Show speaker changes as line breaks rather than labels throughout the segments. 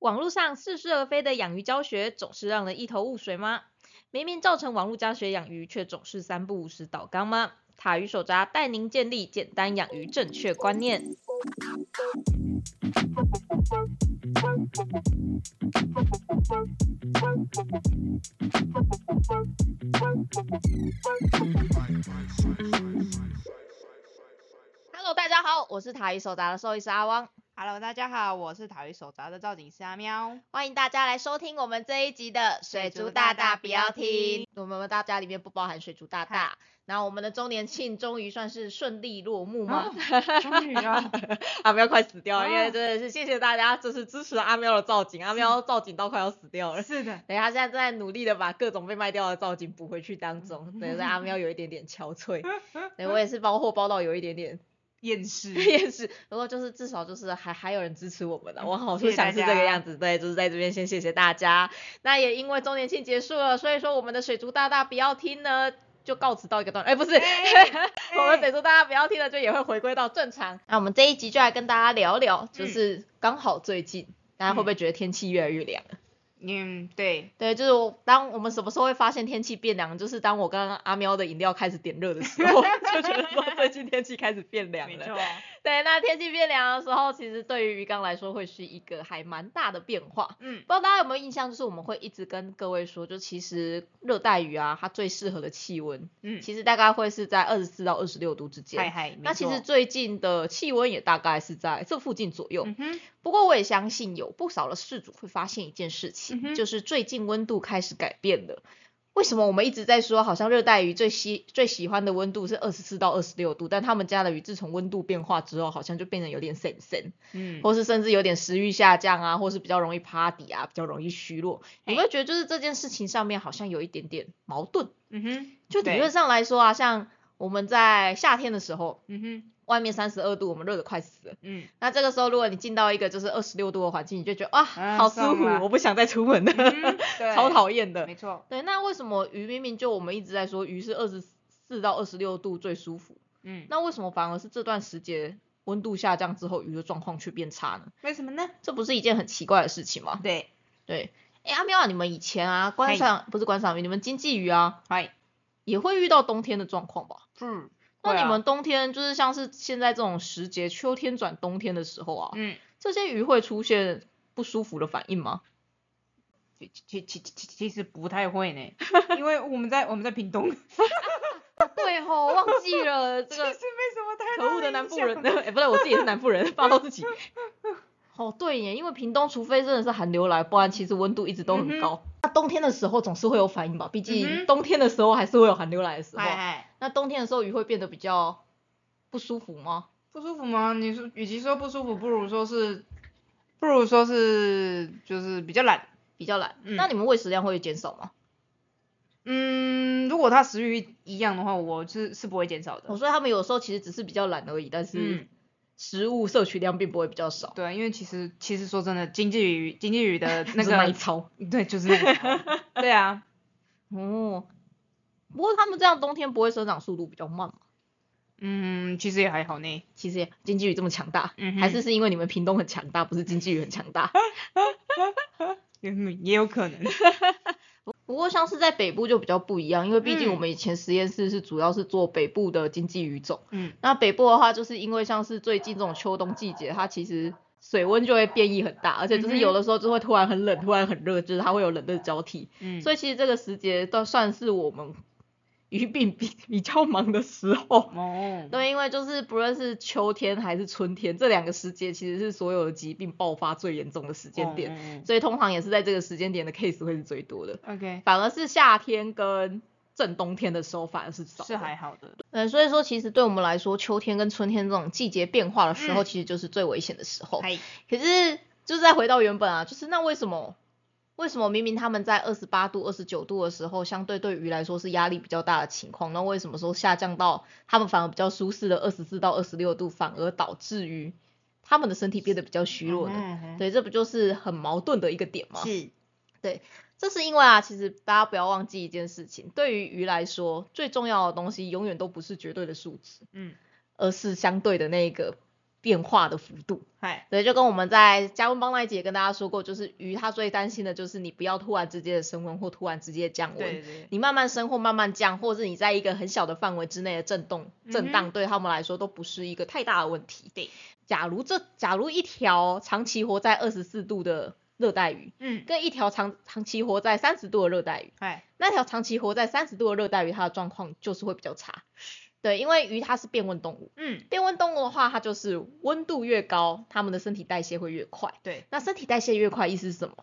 网络上似是而非的养鱼教学，总是让人一头雾水吗？明明造成网络教学养鱼，却总是三不五时倒缸吗？塔鱼手札带您建立简单养鱼正确观念。Hello，大家好，我是塔鱼手札的兽医师阿汪。
Hello，大家好，我是塔鱼手札的造景师阿喵。
欢迎大家来收听我们这一集的水族大大不要听。我们大家里面不包含水族大大。那我们的周年庆终于算是顺利落幕吗？
终于啊！
阿喵快死掉了，因为
哦
真的是谢谢大家，就是支持阿喵的造景，阿喵造景到快要死掉了。
是的，
等一下，现在正在努力的把各种被卖掉的造景补回去当中，对，所以阿喵有一点点憔悴，对我也是包货包到有一点点
厌世。
厌世，不过就是至少就是还还有人支持我们的，我好是想是这个样子，对，就是在这边先谢谢大家。那也因为周年庆结束了，所以说我们的水族大大不要听呢。就告辞到一个段落，哎、不是，我们水族大家不要听了，就也会回归到正常。那我们这一集就来跟大家聊聊，就是刚好最近，大家会不会觉得天气越来越凉了？
嗯，对，
对，就是我当我们什么时候会发现天气变凉，就是当我跟阿喵的饮料开始点热的时候，就觉得说最近天气开始变凉了。
没错。
对，那天气变凉的时候，其实对于鱼缸来说会是一个还蛮大的变化。
嗯
不知道大家有没有印象，就是我们会一直跟各位说，就其实热带鱼啊，它最适合的气温，
嗯，
其实大概会是在二十四到二十六度之间。
嗨嗨，
那其实最近的气温也大概是在这附近左右。
嗯哼，
不过我也相信有不少的事主会发现一件事情，
嗯
就是最近温度开始改变了。为什么我们一直在说，好像热带鱼最喜最喜欢的温度是二十四到二十六度，但他们家的鱼自从温度变化之后，好像就变得有点神神，
嗯，
或是甚至有点食欲下降啊，或是比较容易趴底啊，比较容易虚弱。你
嘿
会觉得就是这件事情上面好像有一点点矛盾。
嗯哼，
就理
对
论上来说啊，像我们在夏天的时候，
嗯哼，
外面三十二度，我们热的快死了。
嗯，
那这个时候，如果你进到一个就是二十六度的环境，你就觉得哇，
啊
好舒服，我不想再出门了，
嗯
超讨厌的。
没错，
对，那为什么鱼明明就我们一直在说鱼是二十四到二十六度最舒服，
嗯，
那为什么反而是这段时间温度下降之后，鱼的状况却变差呢？
为什么呢？
这不是一件很奇怪的事情吗？
对，
对，哎，阿喵啊，你们以前啊观赏不是观赏鱼，你们经济鱼啊
嗨，
也会遇到冬天的状况吧？
嗯，
那你们冬天就是像是现在这种时节，秋天转冬天的时候啊，
嗯，
这些鱼会出现不舒服的反应吗？
其其其其其实不太会呢，因为我们在我们在屏东，
对吼，忘记了 这
其实没
个
什么太
可恶的南部人，哎、不对，我自己也是南部人，霸到自己。哦，对耶，因为屏东除非真的是寒流来，不然其实温度一直都很高。那冬天的时候总是会有反应吧，毕
嗯
竟冬天的时候还是会有寒流来的时候。那冬天的时候鱼会变得比较不舒服吗？
不舒服吗？你说，与其说不舒服，不如说是，不如说是就是比较懒。
比较懒。
嗯
那你们喂食量会减少吗？
嗯，如果它食欲一样的话，我是是不会减少的。
我说他们有时候其实只是比较懒而已，但是
嗯
食物摄取量并不会比较少。
对，啊因为其实其实说真的，经济鱼经济鱼的 那个，
操。
对，就是 对啊，
哦，不过他们这样冬天不会生长速度比较慢吗？
嗯，其实也还好呢。
其实也经济鱼这么强大，
嗯
还是是因为你们屏东很强大，不是经济鱼很强大。
嗯，也有可能。
不过像是在北部就比较不一样，因为毕竟
嗯
我们以前实验室是主要是做北部的经济鱼种。
嗯
那北部的话，就是因为像是最近这种秋冬季节，它其实水温就会变异很大，而且就是有的时候就会突然很冷，突然很热，就是它会有冷热交替。
嗯，
所以其实这个时节都算是我们鱼病比比较忙的时候。
哦，
对，因为就是不论是秋天还是春天，这两个时节其实是所有的疾病爆发最严重的时间点，
点。
所以通常也是在这个时间点的 case 会是最多的
，OK，
反而是夏天跟正冬天的时候反而是少。
是还好的。
嗯，所以说其实对我们来说，秋天跟春天这种季节变化的时候，
嗯
其实就是最危险的时候。
嗨，
可是就是再回到原本啊，就是那为什么为什么明明他们在二十八度、二十九度的时候，相对对鱼来说是压力比较大的情况，那为什么说下降到他们反而比较舒适的二十四到二十六度，反而导致于他们的身体变得比较虚弱呢？对，这不就是很矛盾的一个点吗？
是，对
这是因为啊，其实大家不要忘记一件事情，对于鱼来说，最重要的东西永远都不是绝对的数值，
嗯，
而是相对的那个变化的幅度。
嗨，
对，就跟我们在加温帮那一节跟大家说过，就是鱼它最担心的就是你不要突然直接的升温或突然直接的降温。
对对，
你慢慢升或慢慢降，或者是你在一个很小的范围之内的震动震荡，对他们来说都不是一个太大的问题。
对，
假如这假如一条长期活在二十四度的热带鱼，
嗯，
跟一条长长期活在三十度的热带鱼，
哎，
那条长期活在三十度的热带鱼，它的状况就是会比较差。对，因为鱼它是变温动物，
嗯，
变温动物的话，它就是温度越高，它们的身体代谢会越快。
对，
那身体代谢越快，意思是什么？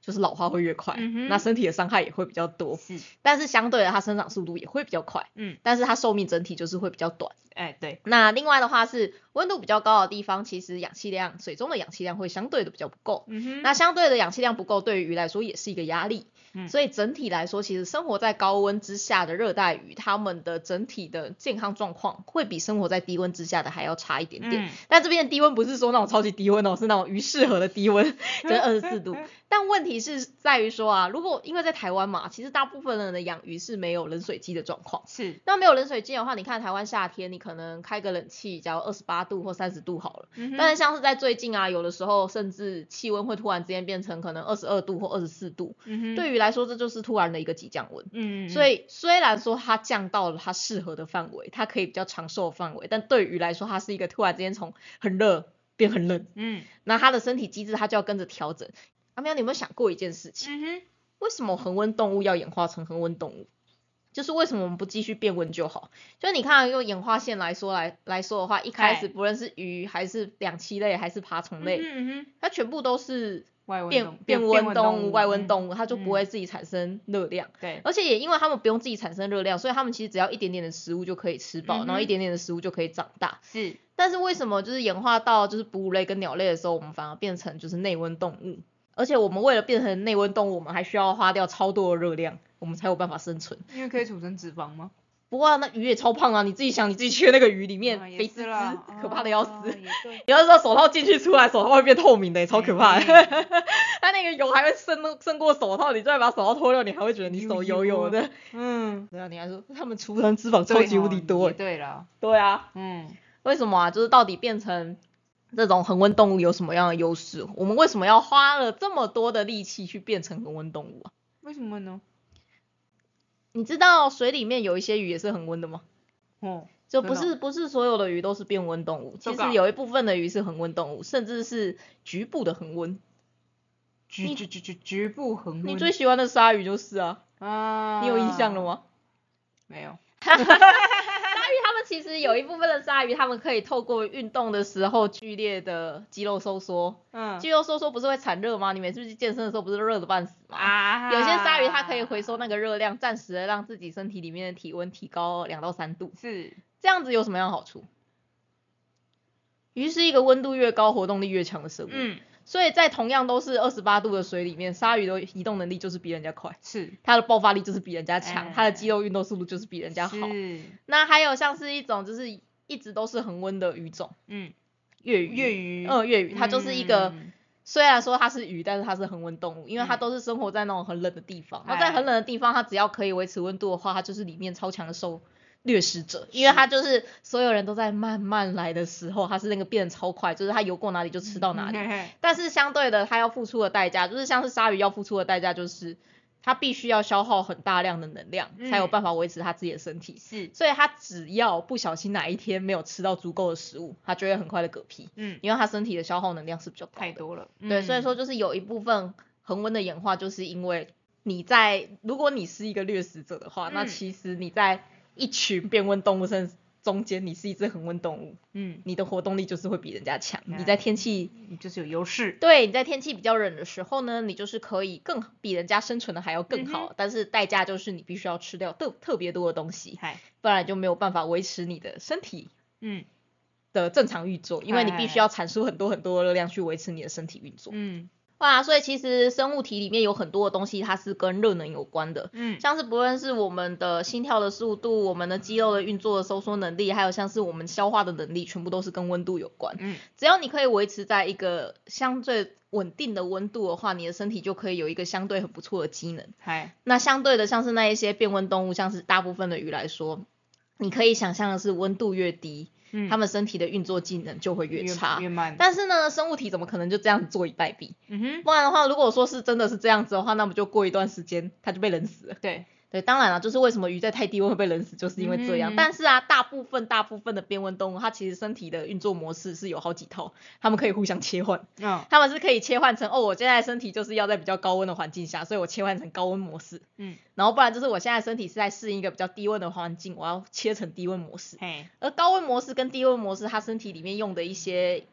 就是老化会越快，
嗯哼
那身体的伤害也会比较多。
是，
但是相对的，它生长速度也会比较快，
嗯，
但是它寿命整体就是会比较短。
哎，对，
那另外的话是温度比较高的地方，其实氧气量，水中的氧气量会相对的比较不够。
嗯哼，
那相对的氧气量不够，对于鱼来说也是一个压力。
嗯
所以整体来说，其实生活在高温之下的热带鱼，它们的整体的健康状况会比生活在低温之下的还要差一点点。
嗯
但这边的低温不是说那种超级低温哦，是那种鱼适合的低温，就是二十四度。但问题是在于说啊，如果因为在台湾嘛，其实大部分人的养鱼是没有冷水机的状况。
是，
那没有冷水机的话，你看台湾夏天，你可能开个冷气，假如二十八度或三十度好了。
嗯
但是像是在最近啊，有的时候甚至气温会突然之间变成可能二十二度或二十四度，对于来说这就是突然的一个急降温。
嗯，嗯，
所以虽然说它降到了它适合的范围，它可以比较长寿的范围，但对于来说，它是一个突然之间从很热变很冷，
嗯，
那它的身体机制它就要跟着调整。阿喵，你有没有想过一件事情？
嗯哼，
为什么恒温动物要演化成恒温动物？就是为什么我们不继续变温就好？就你看，用演化线来说来来说的话，一开始不论是鱼还是两栖类还是爬虫类，
嗯
它全部都是变变温动物、外温，动物，它就不
嗯
会自己产生热量。
对，
而且也因为它们不用自己产生热量，所以它们其实只要一点点的食物就可以吃饱，然后一点点的食物就可以长大。
是，
但是为什么就是演化到就是哺乳类跟鸟类的时候，我们反而变成就是内温动物？而且我们为了变成内温动物，我们还需要花掉超多的热量，我们才有办法生存。
因为可以储存脂肪吗？
不过、啊、那鱼也超胖啊，你自己想，你自己去那个鱼里面
啊
肥滋滋可怕的要死。
哦也对，
有的时候手套进去出来，手套会变透明的，超可怕的。
嗯
它那个油还会渗渗过手套，你再把手套脱掉，你还会觉得你手油油的。
嗯，
对啊，你还说他们储存脂肪超级无敌多。
对了，
对啊，
嗯，
为什么啊？就是到底变成这种恒温动物有什么样的优势？我们为什么要花了这么多的力气去变成恒温动物啊？
为什么呢？
你知道水里面有一些鱼也是恒温的吗？
哦，
就不是不是所有的鱼都是变温动物，其实有一部分的鱼是恒温动物，甚至是局部的恒温。
局局局局局部恒温，
你最喜欢的鲨鱼就是啊，
啊，
你有印象了？吗？
没有，
其实有一部分的鲨鱼，它们可以透过运动的时候剧烈的肌肉收缩，
嗯。
肌肉收缩不是会产热吗？你每次去健身的时候不是热的半死吗？
啊，
有些鲨鱼它可以回收那个热量，暂时的让自己身体里面的体温提高两到三度，
是，
这样子有什么样的好处？鱼是一个温度越高、活动力越强的生物，
嗯，
所以在同样都是二十八度的水里面，鲨鱼的移动能力就是比人家快，
是，
它的爆发力就是比人家强，
哎。
它的肌肉运动速度就是比人家好。
是，
那还有像是一种就是一直都是恒温的鱼种，
嗯，
粤鱼。
粤鱼，
嗯，粤鱼它就是一个，
嗯
虽然说它是鱼，但是它是恒温动物，因为它
嗯
都是生活在那种很冷的地方。那、
哎
在很冷的地方，它只要可以维持温度的话，它就是里面超强的受掠食者，因为他就是所有人都在慢慢来的时候，他是那个变得超快，就是他游过哪里就吃到哪里。但是相对的，他要付出的代价，就是像是鲨鱼要付出的代价，就是它必须要消耗很大量的能量，
嗯。
才有办法维持它自己的身体。
是，
所以它只要不小心哪一天没有吃到足够的食物，它就会很快的嗝屁，
嗯，
因为它身体的消耗能量是比较高
太。多了，
对，所以
嗯
说就是有一部分恒温的演化，就是因为你在如果你是一个掠食者的话，那
嗯。
其实你在一群变温动物身中间，你是一只恒温动物，
嗯，
你的活动力就是会比人家强。
哎。
你在天气
你就是有优势，
对，你在天气比较冷的时候呢，你就是可以更比人家生存的还要更
嗯
好，但是代价就是你必须要吃掉特特别多的东西，不然就没有办法维持你的身体
嗯。
的正常运作，因为你必须
哎
要产出很多很多的热量去维持你的身体运作。
嗯
哇，所以其实生物体里面有很多的东西，它是跟热能有关的。
嗯，
像是不论是我们的心跳的速度、我们的肌肉的运作的收缩能力，还有像是我们消化的能力，全部都是跟温度有关。
嗯
只要你可以维持在一个相对稳定的温度的话，你的身体就可以有一个相对很不错的机能。
嗨，
那相对的，像是那一些变温动物，像是大部分的鱼来说，你可以想象的是温度越低，
嗯
他们身体的运作技能就会越
越
差。
越慢。
但是呢，生物体怎么可能就这样子坐以待毙？
嗯哼，
不然的话，如果说是真的是这样子的话，那么就过一段时间它就被冷死了。
对，
对，当然了，就是为什么鱼在太低温会被冷死，就是因为这样。
嗯
但是啊，大部分大部分的边温动物，它其实身体的运作模式是有好几套，它们可以互相切换。
嗯
它们是可以切换成哦，我现在身体就是要在比较高温的环境下，所以我切换成高温模式。
嗯，
然后不然就是我现在身体是在适应一个比较低温的环境，我要切成低温模式。
嘿，
而高温模式跟低温模式，它身体里面用的一些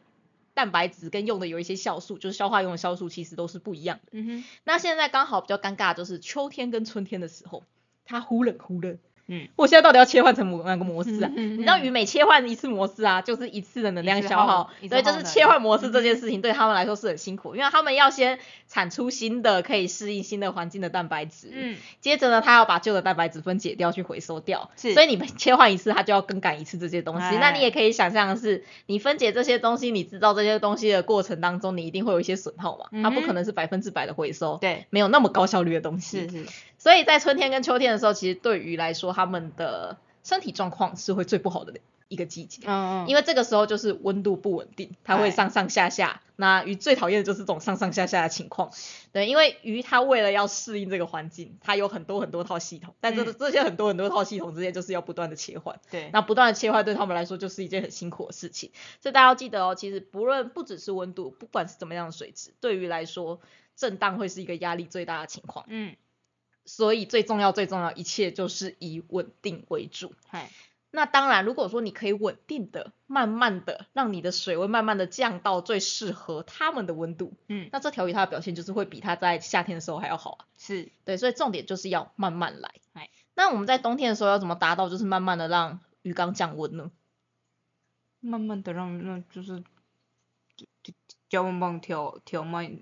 蛋白质跟用的有一些酵素，就是消化用的酵素，其实都是不一样的。
嗯哼，
那现在刚好比较尴尬，就是秋天跟春天的时候，它忽冷忽热。
嗯，
我现在到底要切换成某哪个模式啊？
嗯嗯嗯
你知道鱼每切换一次模式啊，就是一次的能量消耗。所以，就是切换模式这件事情对他们来说是很辛苦，因为他们要先产出新的可以适应新的环境的蛋白质，
嗯，
接着呢，他要把旧的蛋白质分解掉去回收掉，
是。
所以你们切换一次，它就要更改一次这些东西。
哎。
那你也可以想象的是，你分解这些东西，你制造这些东西的过程当中，你一定会有一些损耗嘛，它不可能是百分之百的回收，
对，
没有那么高效率的东西。
是是，
所以在春天跟秋天的时候，其实对鱼来说，它们的身体状况是会最不好的一个季节。
嗯嗯，
因为这个时候就是温度不稳定，它会
哎
上上下下。那鱼最讨厌的就是这种上上下下的情况。对，因为鱼它为了要适应这个环境，它有很多很多套系统，但这、
嗯
这些很多很多套系统之间就是要不断的切换。
对，
那不断的切换对他们来说就是一件很辛苦的事情，所以大家要记得哦，其实不论不只是温度，不管是怎么样的水质，对于来说震荡会是一个压力最大的情况。
嗯，
所以最重要最重要，一切就是以稳定为主。
嗨，
那当然，如果说你可以稳定的、慢慢的让你的水温慢慢的降到最适合它们的温度，
嗯，
那这条鱼它的表现就是会比它在夏天的时候还要好啊。
是，
对，所以重点就是要慢慢来
哎。
那我们在冬天的时候要怎么达到就是慢慢的让鱼缸降温呢？
慢慢的让那就是就就加温棒调调慢，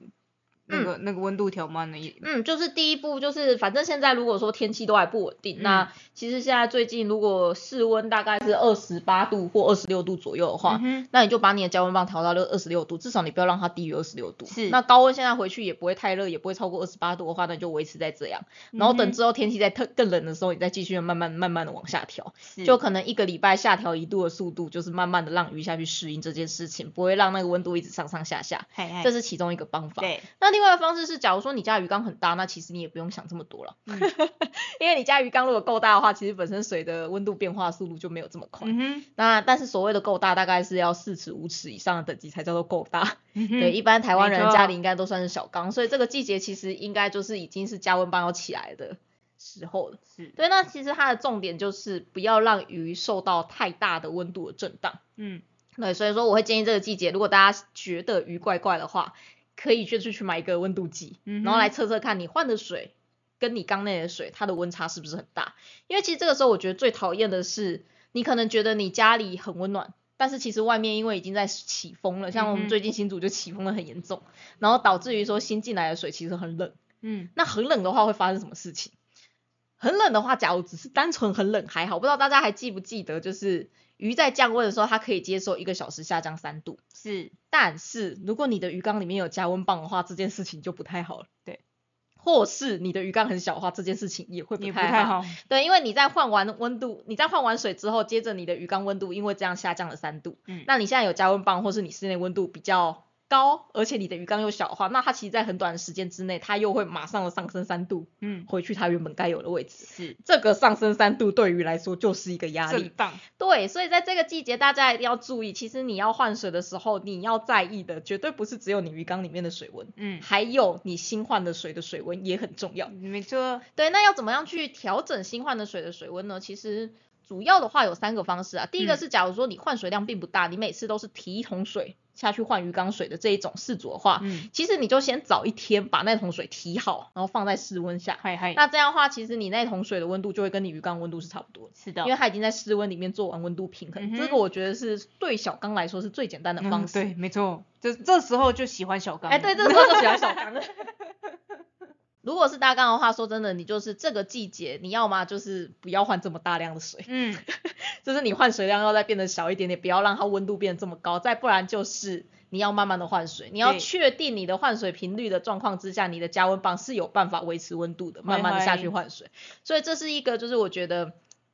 那个、那个温度调慢了一，
嗯，就是第一步就是，反正现在如果说天气都还不稳定，那其实现在最近如果室温大概是二十八度或二十六度左右的话，
嗯，
那你就把你的加温棒调到六二十六度，至少你不要让它低于二十六度。
是
那高温现在回去也不会太热，也不会超过二十八度的话，那你就维持在这样。然后等之后天气再特更冷的时候，你再继续慢慢慢慢的往下调，
是
就可能一个礼拜下调一度的速度，就是慢慢的让鱼下去适应这件事情，不会让那个温度一直上上下下。
嗨嗨，
这是其中一个方法。
对，
那另外一个方式是，假如说你家鱼缸很大，那其实你也不用想这么多了，
嗯
因为你家鱼缸如果够大的话，其实本身水的温度变化速度就没有这么快。
嗯，
那但是所谓的够大，大概是要四尺五尺以上的等级才叫做够大。
嗯
对，一般台湾人家里应该都算是小缸，所以这个季节其实应该就是已经是加温棒要起来的时候了。
是，
对，那其实它的重点就是不要让鱼受到太大的温度的震荡。
嗯，
对，所以说我会建议这个季节，如果大家觉得鱼怪怪的话，可以就是去买一个温度计，
嗯
然后来测测看你换的水跟你缸内的水它的温差是不是很大。因为其实这个时候我觉得最讨厌的是，你可能觉得你家里很温暖。但是其实外面因为已经在起风了，像我们最近新竹就起风的很严重，然后导致于说新进来的水其实很冷。
嗯，
那很冷的话会发生什么事情？很冷的话，假如只是单纯很冷还好，不知道大家还记不记得，就是鱼在降温的时候，它可以接受一个小时下降三度。
是，
但是如果你的鱼缸里面有加温棒的话，这件事情就不太好了。
对，
或是你的鱼缸很小的话，这件事情也会不太
好，
对，因为你在换完温度，你在换完水之后，接着你的鱼缸温度因为这样下降了三度，
嗯，
那你现在有加温棒，或是你室内温度比较高，而且你的鱼缸又小的话，那它其实在很短的时间之内，它又会马上的上升三度，
嗯，
回去它原本该有的位置。
是，
这个上升三度对于来说就是一个压力对，所以在这个季节，大家一定要注意，其实你要换水的时候，你要在意的绝对不是只有你鱼缸里面的水温，
嗯，
还有你新换的水的水温也很重要。
没错，
对，那要怎么样去调整新换的水的水温呢？其实主要的话有三个方式啊。第一个
嗯
是，假如说你换水量并不大，你每次都是提一桶水下去换鱼缸水的这一种事主的话，
嗯，
其实你就先早一天把那桶水提好，然后放在室温下。
嗨嗨，
那这样的话，其实你那桶水的温度就会跟你鱼缸温度是差不多的。
是的，
因为它已经在室温里面做完温度平衡，
嗯
这个我觉得是对小缸来说是最简单的方式。
嗯对，没错，这这时候就喜欢小缸，
哎，对，这时候就喜欢小缸了。如果是大缸的话，说真的，你就是这个季节，你要么就是不要换这么大量的水，
嗯，
就是你换水量要再变得小一点点，不要让它温度变得这么高，再不然就是你要慢慢的换水，你要
对
确定你的换水频率的状况之下，你的加温棒是有办法维持温度的，慢慢的下去换水。所以这是一个就是我觉得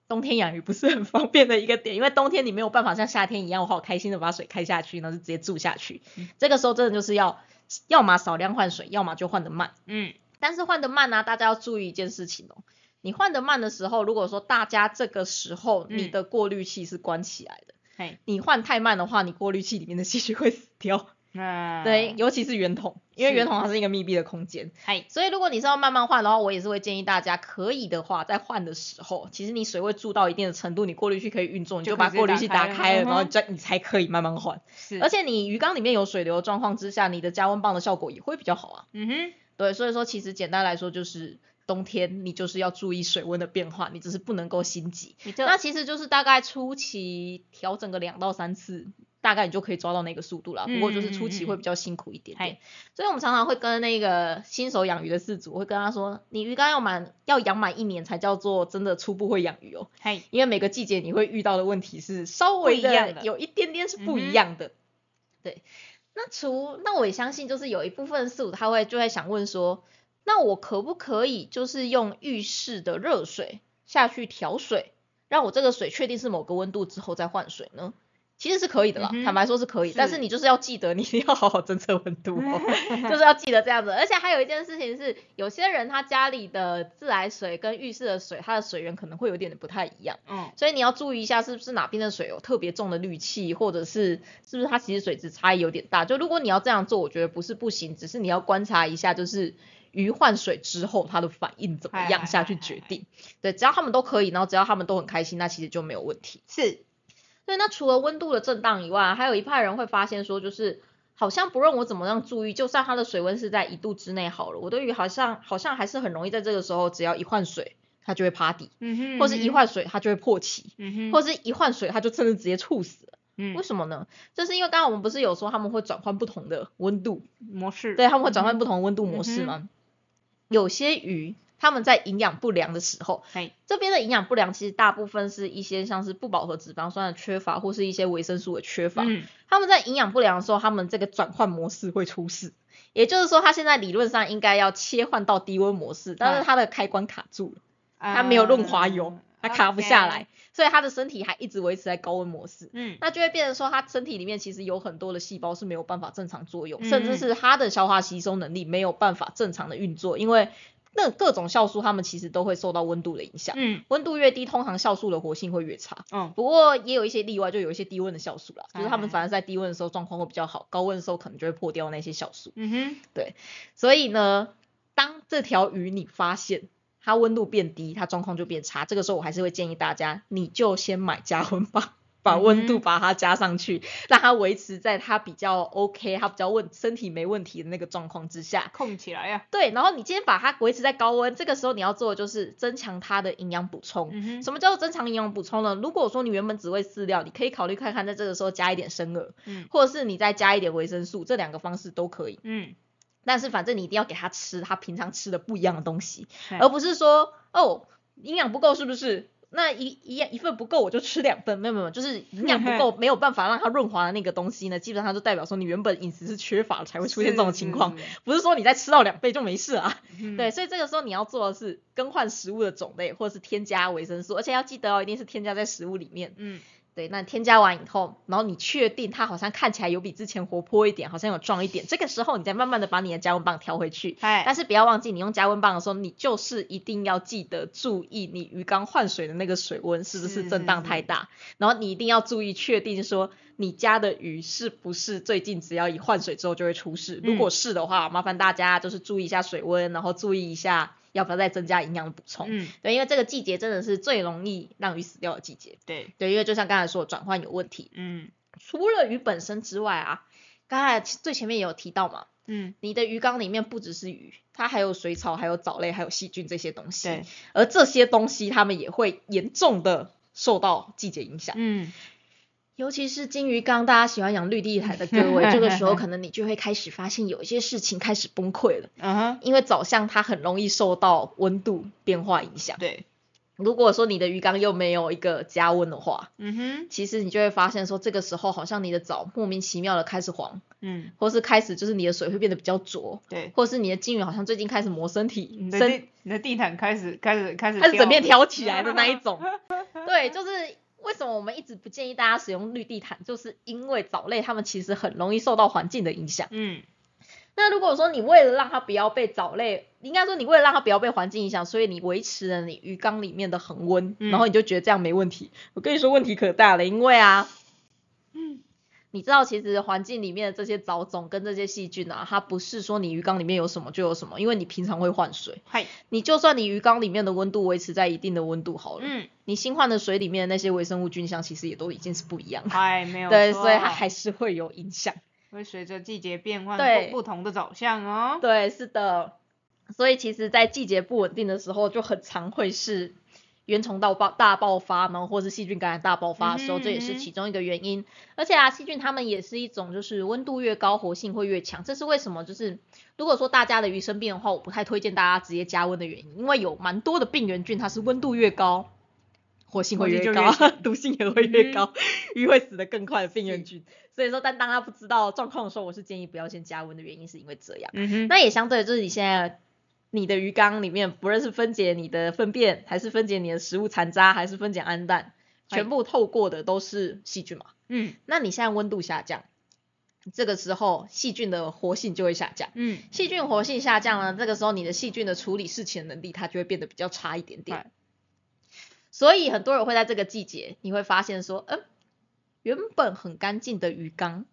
冬天养鱼不是很方便的一个点，因为冬天你没有办法像夏天一样，我好开心的把水开下去，然后就直接住下去。这个时候真的就是要，要么少量换水，要么就换的慢。
嗯，
但是换得慢呢、大家要注意一件事情哦。你换得慢的时候，如果说大家这个时候你
嗯
的过滤器是关起来的，
嘿，
你换太慢的话，你过滤器里面的细菌会死掉。
嗯
对，，尤其是圆筒，因为圆筒它是一个密闭的空间。
嘿，
所以如果你是要慢慢换的话，我也是会建议大家，可以的话，在换的时候，其实你水位注到一定的程度，你过滤器可以运作，你
就
把过滤器
打开了
然后再你才可以慢慢换。
是，
而，且你鱼缸里面有水流的状况之下，你的加温棒的效果也会比较好啊。
嗯哼，
对，所以说其实简单来说就是冬天你就是要注意水温的变化，你只是不能够心急。那其实就是大概初期调整个两到三次，大概你就可以抓到那个速度了。不过就是初期会比较辛苦一点点，
嗯嗯嗯
所以我们常常会跟那个新手养鱼的饲主会跟他说，你鱼缸要满要养满一年才叫做真的初步会养鱼哦，因为每个季节你会遇到的问题是稍微
一样的
有一点点是不一样的。对，那除那我也相信，就是有一部分饲主他会就会想问说，那我可不可以就是用浴室的热水下去调水，让我这个水确定是某个温度之后再换水呢？其实是可以的啦，
嗯
坦白说是可以，但
是
是你就是要记得，你一 定要好好侦测温度哦，就是要记得这样子。而且还有一件事情是，有些人他家里的自来水跟浴室的水，它的水源可能会有点不太一样。
嗯，
所以你要注意一下，是不是哪边的水有特别重的氯气，或者是是不是它其实水质差异有点大。就如果你要这样做，我觉得不是不行，只是你要观察一下，就是鱼换水之后它的反应怎么样下去决定。对，只要他们都可以，然后只要他们都很开心，那其实就没有问题。
是，
对，那除了温度的震荡以外，还有一派人会发现说，就是好像不论我怎么样注意，就算它的水温是在一度之内好了，我的鱼好像好像还是很容易在这个时候，只要一换水，它就会趴底，
嗯哼，
或是一换水它就会破气。
嗯哼，
或是一换水，它就甚至直接猝死了。
嗯
为什么呢？就是因为刚刚我们不是有说他们会转换不同的温度，
模式，
对，他们会转换不同的温度模式
嗯
吗？有些鱼它们在营养不良的时候，这边的营养不良其实大部分是一些像是不饱和脂肪酸的缺乏，或是一些维生素的缺乏。
嗯，
他们在营养不良的时候，他们这个转换模式会出事。也就是说，他现在理论上应该要切换到低温模式，但是它的开关卡住了。它没有润滑油，它卡不下来，所以他的身体还一直维持在高温模式。
嗯，
那就会变成说，他身体里面其实有很多的细胞是没有办法正常作用，
嗯
甚至是他的消化吸收能力没有办法正常的运作，因为那各种酵素它们其实都会受到温度的影响。
嗯，
温度越低，通常酵素的活性会越差。
嗯，
不过也有一些例外，就有一些低温的酵素啦，就是它们
哎
反而在低温的时候状况会比较好，高温的时候可能就会破掉那些酵素。
嗯哼，对
所以呢，当这条鱼你发现它温度变低，它状况就变差，这个时候我还是会建议大家，你就先买加温棒。把温度
嗯
把它加上去，让它维持在它比较 OK，它比较问身体没问题的那个状况之下。
控起来呀，
对，然后你今天把它维持在高温，这个时候你要做的就是增强它的营养补充。
嗯，
什么叫做增强营养补充呢？如果说你原本只会饲料，你可以考虑看看在这个时候加一点生饵，
嗯
或者是你再加一点维生素，这两个方式都可以。
嗯，
但是反正你一定要给它吃它平常吃的不一样的东西，而不是说哦营养不够是不是？那一一样一份不够我就吃两份，没有没有，就是营养不够 没有办法让它润滑的那个东西呢，基本上就代表说你原本饮食是缺乏才会出现这种情况，不是说你再吃到两倍就没事啊。
是
对，，所以这个时候你要做的是更换食物的种类，或者是添加维生素，而且要记得哦，一定是添加在食物里面。
嗯，
对，那添加完以后，然后你确定它好像看起来有比之前活泼一点，好像有壮一点，这个时候你再慢慢的把你的加温棒调回去。
哎，
但是不要忘记，你用加温棒的时候，你就是一定要记得注意你鱼缸换水的那个水温是不是
是
震荡
是
太大，然后你一定要注意确定说你家的鱼是不是最近只要一换水之后就会出事，如
嗯。
果是的话，麻烦大家就是注意一下水温，然后注意一下要不要再增加营养的补充。
嗯，
对，因为这个季节真的是最容易让鱼死掉的季节。
对，
对，因为就像刚才说的，转换有问题。
嗯
除了鱼本身之外啊，刚才最前面也有提到嘛，
嗯，
你的鱼缸里面不只是鱼，它还有水草、还有藻类、还有细菌这些东西。
对，
而这些东西它们也会严重的受到季节影响。
嗯，
尤其是金鱼缸，大家喜欢养绿地台的各位，这个时候可能你就会开始发现有一些事情开始崩溃了，
嗯哼，
因为藻象它很容易受到温度变化影响。
对，
如果说你的鱼缸又没有一个加温的话，
嗯哼，
其实你就会发现说，这个时候好像你的澡莫名其妙的开始黄，
嗯，
或是开始就是你的水会变得比较浊，
对，
或是你的金鱼好像最近开始磨身体，
你的
身
地你的地毯开始开始开始
它是整片挑起来的那一种。对，就是为什么我们一直不建议大家使用绿地毯，就是因为藻类它们其实很容易受到环境的影响。
嗯，
那如果说你为了让它不要被藻类，应该说你为了让它不要被环境影响，所以你维持了你鱼缸里面的恒温，
嗯
然后你就觉得这样没问题。我跟你说问题可大了，因为啊，你知道其实环境里面的这些藻种跟这些细菌啊，它不是说你鱼缸里面有什么就有什么，因为你平常会换水，
嗨，
你就算你鱼缸里面的温度维持在一定的温度好了，
嗯，
你新换的水里面的那些微生物菌相其实也都已经是不一样的，
嗨，没有
对，所以它还是会有影响。
会随着季节变换不同的走向哦。
对，是的，所以其实，在季节不稳定的时候，就很常会是原虫到爆大爆发，然后或是细菌感染大爆发的时候，
嗯
这也是其中一个原因。而且啊，细菌它们也是一种，就是温度越高，活性会越强。这是为什么？就是如果说大家的鱼生病的话，我不太推荐大家直接加温的原因，因为有蛮多的病原菌，它是温度越高。活性会越高
越，
毒性也会越
嗯
高，鱼会死得更快的病原菌。所以说，但当他不知道状况的时候，我是建议不要先加温的原因是因为这样。那也相对的就是你现在你的鱼缸里面，不论是分解你的粪便，还是分解你的食物残渣，还是分解氨氮，全部透过的都是细菌嘛。
嗯
那你现在温度下降，这个时候细菌的活性就会下降。
嗯，
细菌活性下降了，这个时候你的细菌的处理事情能力，它就会变得比较差一点点
嗨。
所以很多人会在这个季节，你会发现说，嗯，原本很干净的鱼缸，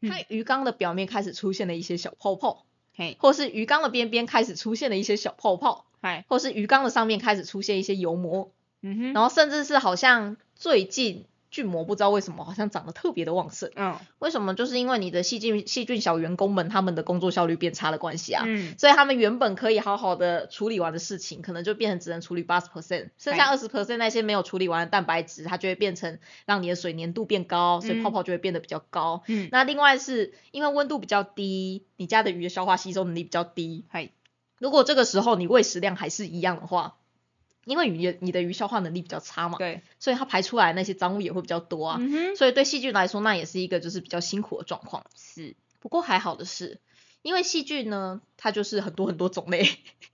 它
嗯
鱼缸的表面开始出现了一些小泡泡。
嘿，
或是鱼缸的边边开始出现了一些小泡泡，
嗨，
或是鱼缸的上面开始出现一些油膜，
嗯哼，
然后甚至是好像最近菌膜不知道为什么好像长得特别的旺盛，
嗯
为什么？就是因为你的细菌细菌小员工们他们的工作效率变差的关系啊。
嗯，
所以他们原本可以好好的处理完的事情，可能就变成只能处理八十 percent，剩下
哎
二十 percent 那些没有处理完的蛋白质，它就会变成让你的水粘度变高，所以泡
嗯
泡就会变得比较高。
嗯，
那另外是因为温度比较低，你家的鱼的消化吸收能力比较低，
嗨，
如果这个时候你喂食量还是一样的话，因为你你的鱼消化能力比较差嘛，
对，
所以它排出来那些脏物也会比较多啊，
嗯哼，
所以对细菌来说那也是一个就是比较辛苦的状况。
是，
不过还好的是，因为细菌呢，它就是很多很多种类，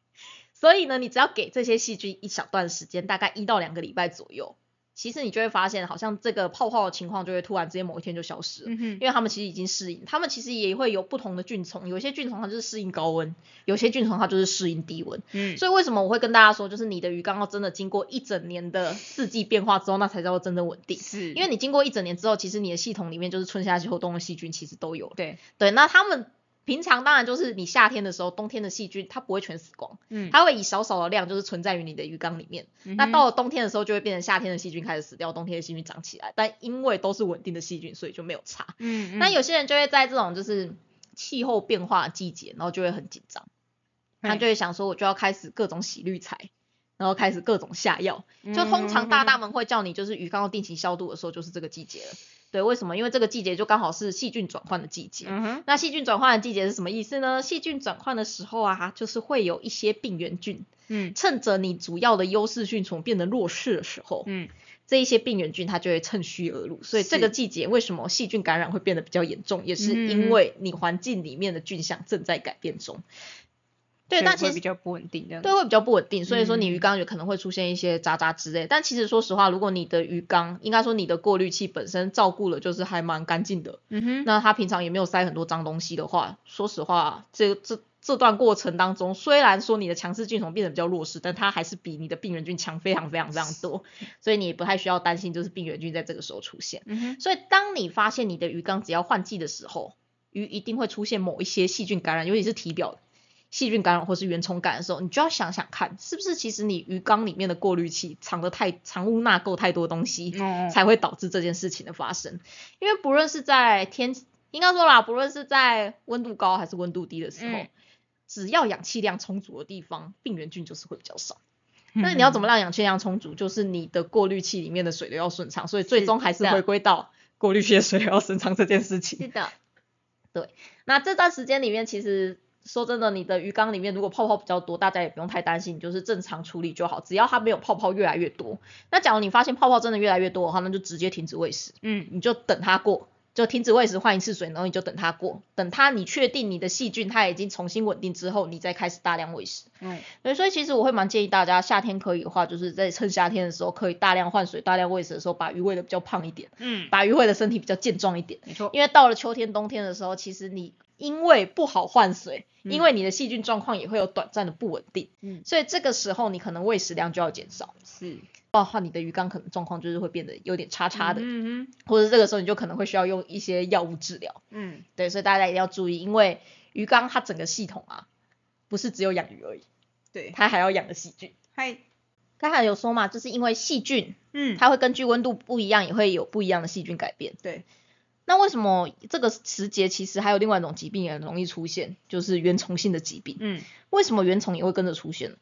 所以呢，你只要给这些细菌一小段时间，大概一到两个礼拜左右，其实你就会发现，好像这个泡泡的情况就会突然之间某一天就消失了。
嗯哼，
因为他们其实已经适应，他们其实也会有不同的菌丛，有些菌丛它就是适应高温，有些菌丛它就是适应低温。
嗯，
所以为什么我会跟大家说，就是你的鱼缸要真的经过一整年的四季变化之后，那才叫做真正稳定。
是，
因为你经过一整年之后，其实你的系统里面就是春夏秋冬的细菌其实都有了。
对，
对，那他们平常当然就是你夏天的时候，冬天的细菌它不会全死光，
嗯，
它会以少少的量就是存在于你的鱼缸里面。那到了冬天的时候，就会变成夏天的细菌开始死掉，冬天的细菌长起来。但因为都是稳定的细菌，所以就没有差。
嗯，
那
嗯
有些人就会在这种就是气候变化的季节，然后就会很紧张，他就会想说，我就要开始各种洗滤材，然后开始各种下药。
嗯
就通常大大们会叫你就是鱼缸要定期消毒的时候，就是这个季节了。对，为什么？因为这个季节就刚好是细菌转换的季节。那细菌转换的季节是什么意思呢？细菌转换的时候啊，就是会有一些病原菌，
嗯
趁着你主要的优势菌丛变得弱势的时候，
嗯，
这一些病原菌它就会趁虚而入。所以这个季节为什么细菌感染会变得比较严重，也是
嗯
因为你环境里面的菌相正在改变中。对，
所以
但其实
比较不稳定
对，会比较不稳定，所以说你
嗯
鱼缸有可能会出现一些渣渣之类。但其实说实话，如果你的鱼缸，应该说你的过滤器本身照顾了，就是还蛮干净的，
嗯哼，
那它平常也没有塞很多脏东西的话，说实话，这这这段过程当中，虽然说你的强势菌丛变得比较弱势，但它还是比你的病原菌强非常非常非常多，所以你也不太需要担心就是病原菌在这个时候出现。
嗯哼，
所以当你发现你的鱼缸只要换季的时候，鱼一定会出现某一些细菌感染，尤其是体表细菌感染或是原虫感染的时候，你就要想想看，是不是其实你鱼缸里面的过滤器藏的太藏污纳垢太多东西，
哦，
才会导致这件事情的发生。因为不论是在天，应该说啦，不论是在温度高还是温度低的时候，
嗯
只要氧气量充足的地方，病原菌就是会比较少。
嗯
那你要怎么让氧气量充足？就是你的过滤器里面的水流要顺畅，所以最终还是回归到过滤器的水流要顺畅这件事情。
是的，对
那这段时间里面，其实说真的，你的鱼缸里面如果泡泡比较多，大家也不用太担心，你就是正常处理就好，只要它没有泡泡越来越多。那假如你发现泡泡真的越来越多的话，那就直接停止喂食，
嗯
你就等它过，就停止喂食，换一次水，然后你就等它过，等它你确定你的细菌它已经重新稳定之后，你再开始大量喂食。
嗯
对，所以其实我会蛮建议大家夏天可以的话，就是在趁夏天的时候可以大量换水、大量喂食的时候，把鱼喂的比较胖一点，
嗯，
把鱼喂的身体比较健壮一点。
没错，
因为到了秋天、冬天的时候，其实你因为不好换水，
嗯。
因为你的细菌状况也会有短暂的不稳定，
嗯。
所以这个时候你可能喂食量就要减少。
是。
的话，你的鱼缸可能状况就是会变得有点差差的，
嗯
或者是这个时候你就可能会需要用一些药物治疗。
嗯。
对，所以大家一定要注意，因为鱼缸它整个系统啊，不是只有养鱼而已，
对，
它还要养的细菌。
嗨，
刚才有说嘛，就是因为细菌，
嗯，
它会根据温度不一样，也会有不一样的细菌改变。
对，
那为什么这个时节其实还有另外一种疾病也很容易出现，就是原虫性的疾病？
嗯
为什么原虫也会跟着出现？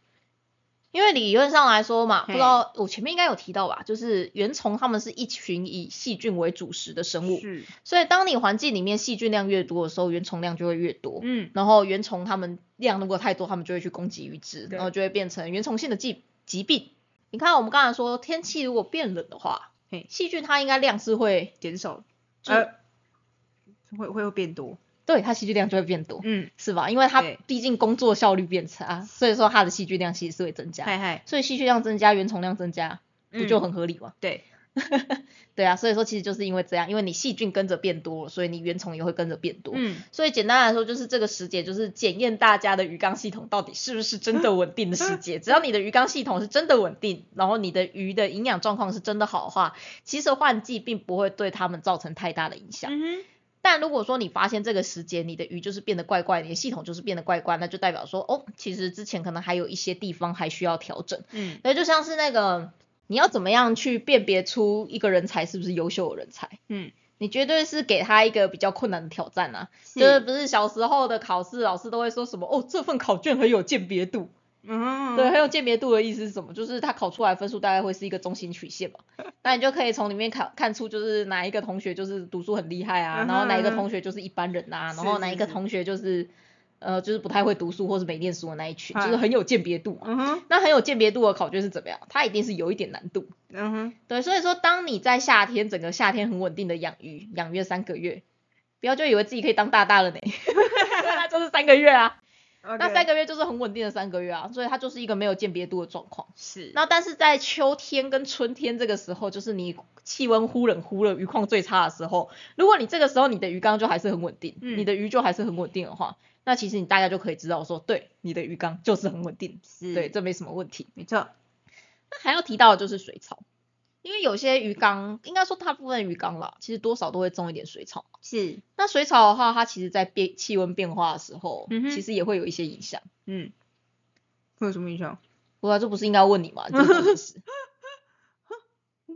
因为理论上来说嘛，不知道我前面应该有提到吧，就是原虫它们是一群以细菌为主食的生物，
是，
所以当你环境里面细菌量越多的时候，原虫量就会越多。
嗯
然后原虫它们量如果太多，它们就会去攻击鱼只，然后就会变成原虫性的疾疾病。你看我们刚才说天气如果变冷的话
嘿，
细菌它应该量是会，
减少，
就
呃，会会会变多，
对它戏剧量就会变多，
嗯，
是吧？因为它毕竟工作效率变差，所以说它的戏剧量其实是会增加。
嗨嗨，
所以戏剧量增加，原虫量增加，不就
嗯
很合理吗？
对，
对啊，所以说其实就是因为这样，因为你细菌跟着变多了，所以你原虫也会跟着变多。
嗯
所以简单来说，就是这个时节就是检验大家的鱼缸系统到底是不是真的稳定的时节。只要你的鱼缸系统是真的稳定，然后你的鱼的营养状况是真的好的话，其实换季并不会对它们造成太大的影响。
嗯哼，
但如果说你发现这个时节你的鱼就是变得怪怪，你的系统就是变得怪怪，那就代表说哦，其实之前可能还有一些地方还需要调整。
嗯
对，就像是那个你要怎么样去辨别出一个人才是不是优秀的人才？
嗯，
你绝对是给他一个比较困难的挑战啊，就是不是小时候的考试，老师都会说什么哦，这份考卷很有鉴别度，
嗯，
对，很有鉴别度的意思是什么？就是他考出来分数大概会是一个中心曲线嘛，那你就可以从里面看看出就是哪一个同学就是读书很厉害啊，
嗯
然后哪一个同学就是一般人啊，
是
然后哪一个同学就是呃就是不太会读书或是没念书的那一群，就是很有鉴别度嘛。
嗯哼，
那很有鉴别度的考卷是怎么样？它一定是有一点难度。
嗯哼，
对，所以说当你在夏天整个夏天很稳定的养鱼，养约三个月，不要就以为自己可以当大大了呢，那就是三个月啊，那三
个
个月就是很稳定的三个月啊，所以它就是一个没有鉴别度的状况。
是，
那但是在秋天跟春天这个时候，就是你气温忽冷忽热、鱼况最差的时候，如果你这个时候你的鱼缸就还是很稳定，
嗯
你的鱼就还是很稳定的话，那其实你大家就可以知道说，对，你的鱼缸就是很稳定，
是
对，这没什么问题。
没错，
那还要提到的就是水草，因为有些鱼缸，应该说大部分鱼缸啦，其实多少都会种一点水草。
是，
那水草的话，它其实在变气温变化的时候，
嗯哼
其实也会有一些影响。
嗯，会有什么影响？
我啊，这不是应该问你吗？你这个解释
我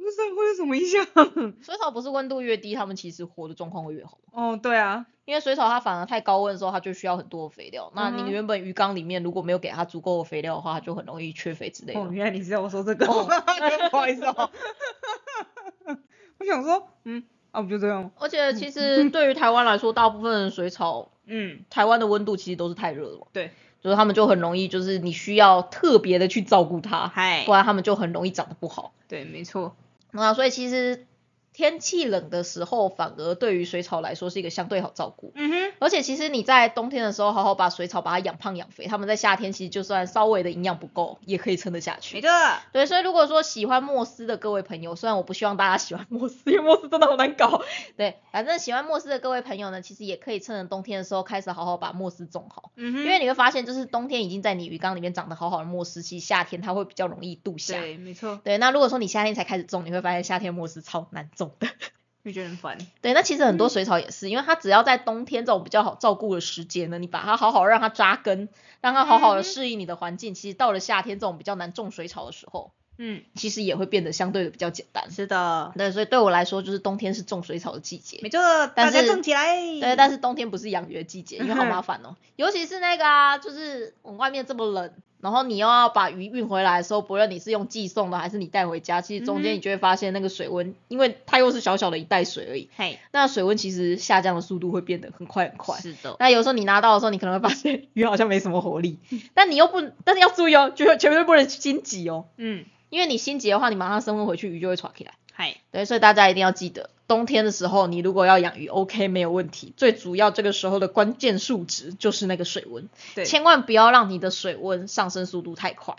不知道会有什么影响。
水草不是温度越低，它们其实活的状况会越好。
哦，对啊，
因为水草它反而太高温的时候，它就需要很多的肥料。那你原本鱼缸里面如果没有给它足够的肥料的话，它就很容易缺肥之类的。
哦，原来你是要我说这个，
哦
不好意思哦。我想说，嗯，啊，不就这样吗？
而且其实对于台湾来说，大部分的水草，
嗯，
台湾的温度其实都是太热了嘛。
对，
就是它们就很容易，就是你需要特别的去照顾它，
嗨
不，然它们就很容易长得不好。
对，没错，
那所以其实天气冷的时候，反而对于水草来说是一个相对好照顾。
嗯哼，
而且其实你在冬天的时候好好把水草把它养胖养肥，它们在夏天其实就算稍微的营养不够，也可以撑得下去
没。错，
对，所以如果说喜欢莫斯的各位朋友，虽然我不希望大家喜欢莫斯，因为莫斯真的好难搞。对，反正喜欢莫斯的各位朋友呢，其实也可以趁着冬天的时候开始好好把莫斯种好，
嗯哼，
因为你会发现，就是冬天已经在你鱼缸里面长得好好的莫斯，其实夏天它会比较容易度夏。
对，没错，
对，那如果说你夏天才开始种，你会发现夏天莫斯超难种的。
会觉得很烦。
对，那其实很多水草也是，因为它只要在冬天这种比较好照顾的时节呢，你把它好好让它扎根，让它好好的
嗯
适应你的环境，其实到了夏天这种比较难种水草的时候，
嗯，
其实也会变得相对的比较简单。
是的，
对，所以对我来说，就是冬天是种水草的季节。
没错，大家
是
种起来。
对，但是冬天不是养鱼的季节，因为好麻烦哦。尤其是那个啊，就是我们外面这么冷，然然后你又要把鱼运回来的时候，不论你是用寄送的还是你带回家，其实中间你就会发现那个水温，因为它又是小小的一袋水而已，
嘿，
那水温其实下降的速度会变得很快很快。
是的，
那有时候你拿到的时候，你可能会发现鱼好像没什么活力，但你又不，但是要注意哦，绝绝对不能心急哦，
嗯，
因为你心急的话，你马上升温回去，鱼就会喘起来。
嗨，
对，所以大家一定要记得，冬天的时候你如果要养鱼，OK 没有问题。最主要这个时候的关键数值就是那个水温，
对，
千万不要让你的水温上升速度太快，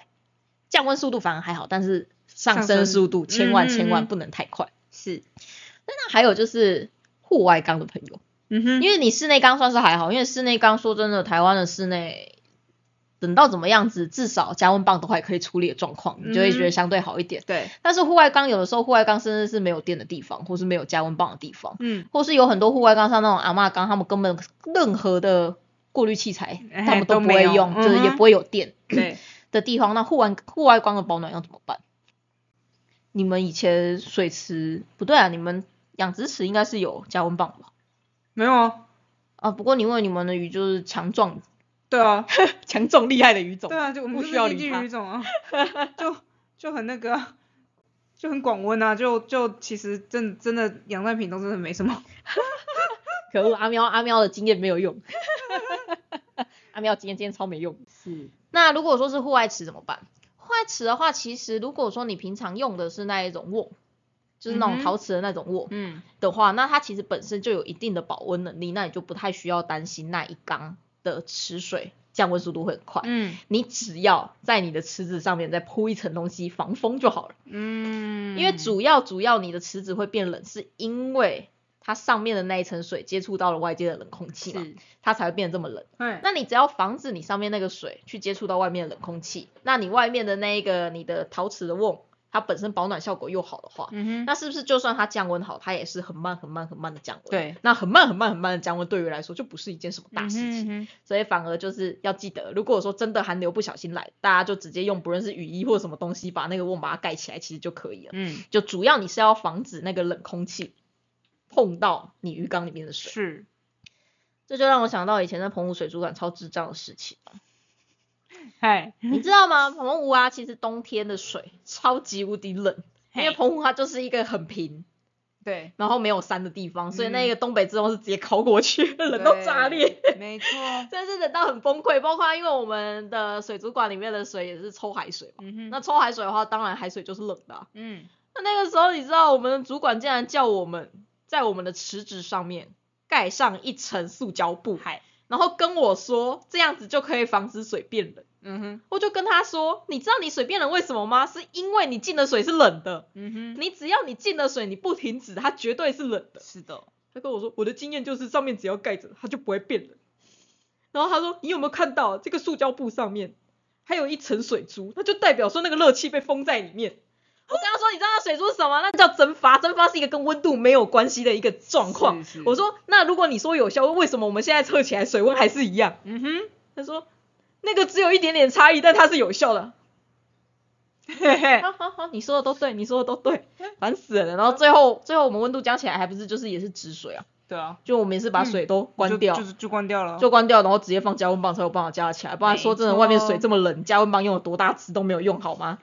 降温速度反而还好，但是上
上升
升速度千万千万不能太快。
是，
那还有就是户外缸的朋友，
嗯哼，
因为你室内缸算是还好，因为室内缸说真的，台湾的室内。等到怎么样子，至少加温棒都还可以处理的状况，你就会觉得
嗯
相对好一点。
对，
但是户外缸有的时候，户外缸甚至是没有电的地方，或是没有加温棒的地方，
嗯，
或是有很多户外缸像那种阿嬷缸，他们根本任何的过滤器材
哎
他们都不会用，就是也不会有电
对，
的地方。那户外户外缸的保暖要怎么办？你们以前水池不对啊，你们养殖池应该是有加温棒吧？
没有啊，
啊，不过你问你们的鱼就是强壮、
对啊，
强壮厉害的鱼种，
对啊，就我们
不需要理它
鱼种啊，就就很那个啊，就很广温啊，就就其实真真的养在屏东真的没什么，
可恶，阿喵阿喵的经验没有用，阿喵经验今天超没用。
是，
那如果说是户外池怎么办？户外池的话，其实如果说你平常用的是那一种瓮，就是那种陶瓷的那种瓮
嗯，
的话，那它其实本身就有一定的保温能力，那你就不太需要担心那一缸的池水降温速度会很快。
嗯。
你只要在你的池子上面再铺一层东西防风就好了，
嗯，
因为主要主要你的池子会变冷，是因为它上面的那一层水接触到了外界的冷空气嘛，它才会变得这么冷。
嗯，
那你只要防止你上面那个水去接触到外面的冷空气，那你外面的那一个你的陶瓷的瓮，它本身保暖效果又好的话，
嗯哼，
那是不是就算它降温好，它也是很慢很慢很慢的降温？
对，
那很慢很慢很慢的降温对于来说就不是一件什么大事情，
嗯哼
所以反而就是要记得，如果说真的寒流不小心来，大家就直接用不论是雨衣或什么东西把那个瓮把它盖起来，其实就可以了。
嗯，
就主要你是要防止那个冷空气碰到你鱼缸里面的水。
是，
这就让我想到以前在澎湖水族馆超智障的事情。
嗨，
你知道吗？澎湖啊，其实冬天的水超级无敌冷，因为澎湖它就是一个很平，
对，
然后没有山的地方，所以
嗯。
那个东北之风是直接烤过去，冷到炸裂。
没错，
真是冷到很崩溃，包括因为我们的水族馆里面的水也是抽海水嘛，
嗯，
那抽海水的话，当然海水就是冷的啊、
嗯，
那那个时候你知道，我们的主管竟然叫我们在我们的池子上面盖上一层塑胶布，
嗨，
然后跟我说这样子就可以防止水变冷。
嗯哼，
我就跟他说，你知道你水变冷为什么吗？是因为你进的水是冷的，
嗯哼，
你只要你进的水你不停止，它绝对是冷的。
是的，
他跟我说，我的经验就是上面只要盖着，它就不会变冷。然后他说，你有没有看到这个塑胶布上面还有一层水珠，那就代表说那个热气被封在里面。我跟他说，你知道那水珠是什么？那叫蒸发，蒸发是一个跟温度没有关系的一个状况。
是是
我说，那如果你说有效，为什么我们现在测起来水温还是一样？
嗯哼，
他说，那个只有一点点差异，但它是有效的。
嘿嘿，
好好好，你说的都对，你说的都对，烦死人了。然后最后最后我们温度加起来，还不是就是也是止水啊？
对啊，
就我们也是把水都关掉，
就就是就关掉了，
就关掉，然后直接放加温棒才有办法加起来。不然说真的，外面水这么冷，加温棒用了多大支都没有用，好吗？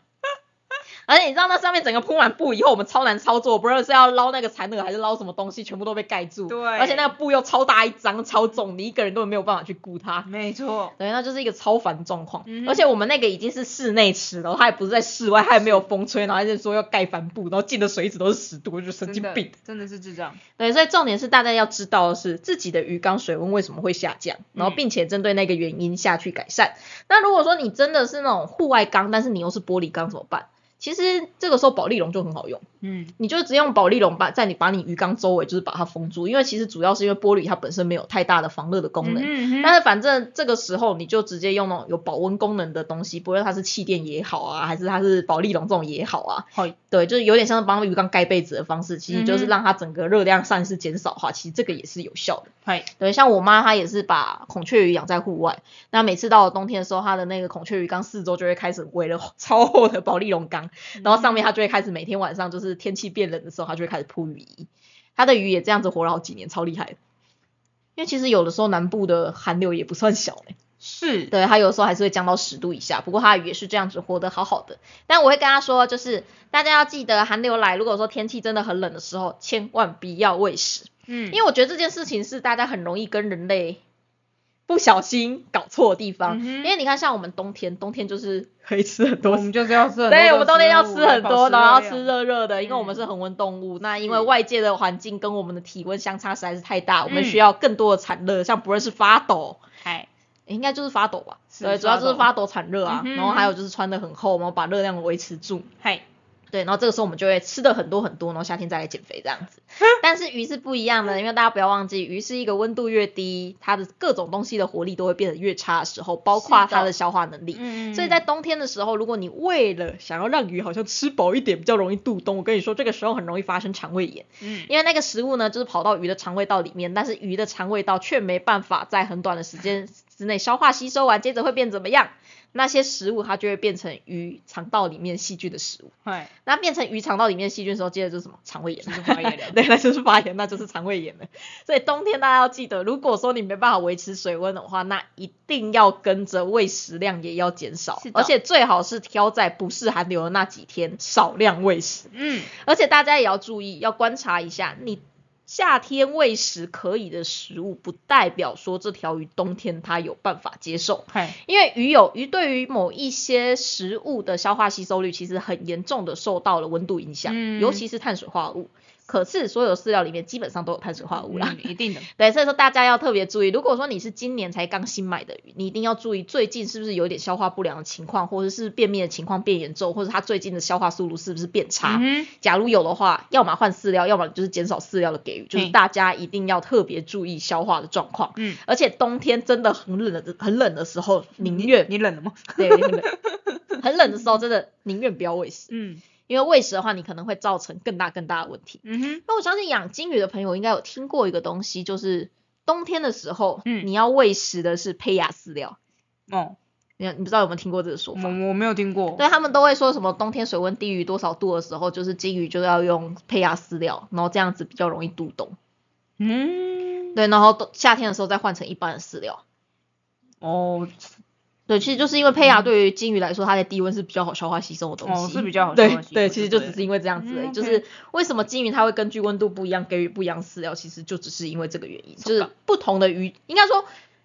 而且你知道那上面整个铺满布以后，我们超难操作，不知道是要捞那个蚕蛾还是捞什么东西，全部都被盖住。
对
而且那个布又超大一张，超重，你一个人根本没有办法去顾它。
没错，
对，那就是一个超烦状况。
嗯
而且我们那个已经是室内池了，它也不是在室外，它也没有风吹，然后还是说要盖帆布，然后进的水一直都是十度，我就神经病。
真的是智障，
对，所以重点是大家要知道的是自己的鱼缸水温为什么会下降，然后
嗯
并且针对那个原因下去改善。那如果说你真的是那种户外缸，但是你又是玻璃缸怎么办？其实这个时候保利龙就很好用，
嗯，
你就只用保利龙把在你把你鱼缸周围就是把它封住，因为其实主要是因为玻璃它本身没有太大的防热的功能。但是反正这个时候你就直接用那种有保温功能的东西，不论它是气垫也好啊，还是它是保利龙这种也好啊，
好，
对，就是有点像是帮鱼缸盖被子的方式，其实就是让它整个热量散失减少的话，其实这个也是有效的。
嗨，
对，像我妈她也是把孔雀鱼养在户外，那每次到了冬天的时候，她的那个孔雀鱼缸四周就会开始围了 超厚的保利龙缸，然后上面它就会开始每天晚上就是天气变冷的时候，它就会开始铺雨衣。它的鱼也这样子活了好几年，超厉害的。因为其实有的时候南部的寒流也不算小呢、
是，
对，它有时候还是会降到十度以下，不过它鱼也是这样子活得好好的。但我会跟他说，就是大家要记得寒流来，如果说天气真的很冷的时候，千万不要喂食，
嗯，
因为我觉得这件事情是大家很容易跟人类不小心搞错的地方。
嗯
因为你看，像我们冬天，冬天就是可以吃很多
我们就是要吃很多
对，我们冬天要吃很多，然后要吃热热的，因为我们
嗯。
是恒温动物。那因
是
为外界的环境跟我们的体温相差实在是太大，我们
嗯
需要更多的产热，像不论是发抖，
嗨，
应该就是发抖吧？
是
对，主要就是
发
发抖产热啊，
嗯
然后还有就是穿的很厚，然后把热量维持住。
嗨，
对，然后这个时候我们就会吃的很多很多，然后夏天再来减肥这样子。但是鱼是不一样的，因为大家不要忘记，鱼是一个温度越低，它的各种东西的活力都会变得越差的时候，包括它的消化能力。
嗯
所以在冬天的时候，如果你为了想要让鱼好像吃饱一点，比较容易肚冬，我跟你说，这个时候很容易发生肠胃炎，
嗯
因为那个食物呢，就是跑到鱼的肠胃道里面，但是鱼的肠胃道却没办法在很短的时间之内消化吸收完，接着会变怎么样？那些食物它就会变成鱼肠道里面细菌的食物。那变成鱼肠道里面细菌的时候，接着就是什么肠胃炎
就。是发炎了
对，那就是发炎，那就是肠胃炎了。所以冬天大家要记得，如果说你没办法维持水温的话，那一定要跟着喂食量也要减少而且最好是挑在不是寒流的那几天少量喂食。
嗯，
而且大家也要注意，要观察一下，你夏天喂食可以的食物，不代表说这条鱼冬天它有办法接受。
嗨，
因为鱼有鱼对于某一些食物的消化吸收率，其实很严重的受到了温度影响，
嗯
尤其是碳水化合物。可是所有饲料里面基本上都有碳水化合物啦。
嗯一定的，
对，所以说大家要特别注意，如果说你是今年才刚新买的鱼，你一定要注意最近是不是有点消化不良的情况，或者是便秘的情况变严重，或者它最近的消化速度是不是变差。
嗯哼，
假如有的话，要么换饲料，要么就是减少饲料的给予，就是大家一定要特别注意消化的状况。
嗯，
而且冬天真的很冷的很冷的时候，宁愿
你冷了吗？
对很冷，很冷的时候真的宁愿不要喂食，
嗯
因为喂食的话，你可能会造成更大更大的问题。
嗯哼，
那我相信养金鱼的朋友应该有听过一个东西，就是冬天的时候，
嗯
你要喂食的是胚芽饲料。
哦，
你你不知道有没有听过这个说法？
我我没有听过，
对他们都会说什么冬天水温低于多少度的时候，就是金鱼就要用胚芽饲料，然后这样子比较容易度冬。
嗯，
对，然后冬夏天的时候再换成一般的饲料。
哦，
对，其实就是因为胚芽对于金鱼来说，它的低温是比较好消化吸收的东西，
哦是比较好消化吸收对
其实就只是因为这样子而已。
嗯
就是为什么金鱼它会根据温度不一样给予不一样饲料，其实就只是因为这个原因，就是不同的鱼，应该说。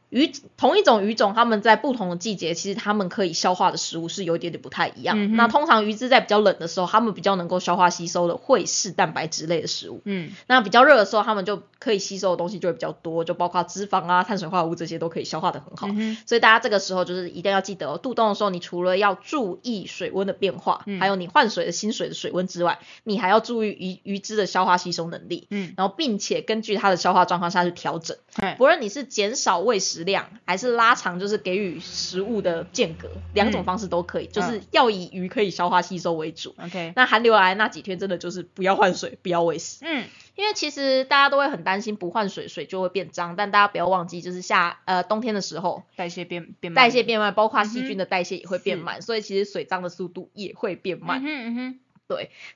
鱼同一种鱼种，它们在不同的季节，其实它们可以消化的食物是有一点点不太一样。
嗯
那通常鱼只在比较冷的时候，它们比较能够消化吸收的会是蛋白质类的食物。
嗯
那比较热的时候，它们就可以吸收的东西就会比较多，就包括脂肪啊、碳水化合物这些都可以消化的很好。
嗯，
所以大家这个时候就是一定要记得哦，渡冬的时候，你除了要注意水温的变化，
嗯
还有你换水的新水的水温之外，你还要注意鱼鱼汁的消化吸收能力，
嗯，
然后并且根据它的消化状况下去调整。
嗨，
不论你是减少喂食量，还是拉长就是给予食物的间隔，两种
嗯
方式都可以，就是要以鱼可以消化吸收为主。
OK，
那寒流来那几天真的就是不要换水，不要喂食。
嗯。
因为其实大家都会很担心不换水，水就会变脏，但大家不要忘记，就是夏呃冬天的时候，
代谢变变慢。
代谢变慢，包括细菌的代谢也会变
是。
慢，所以其实水脏的速度也会变慢。
嗯哼嗯哼，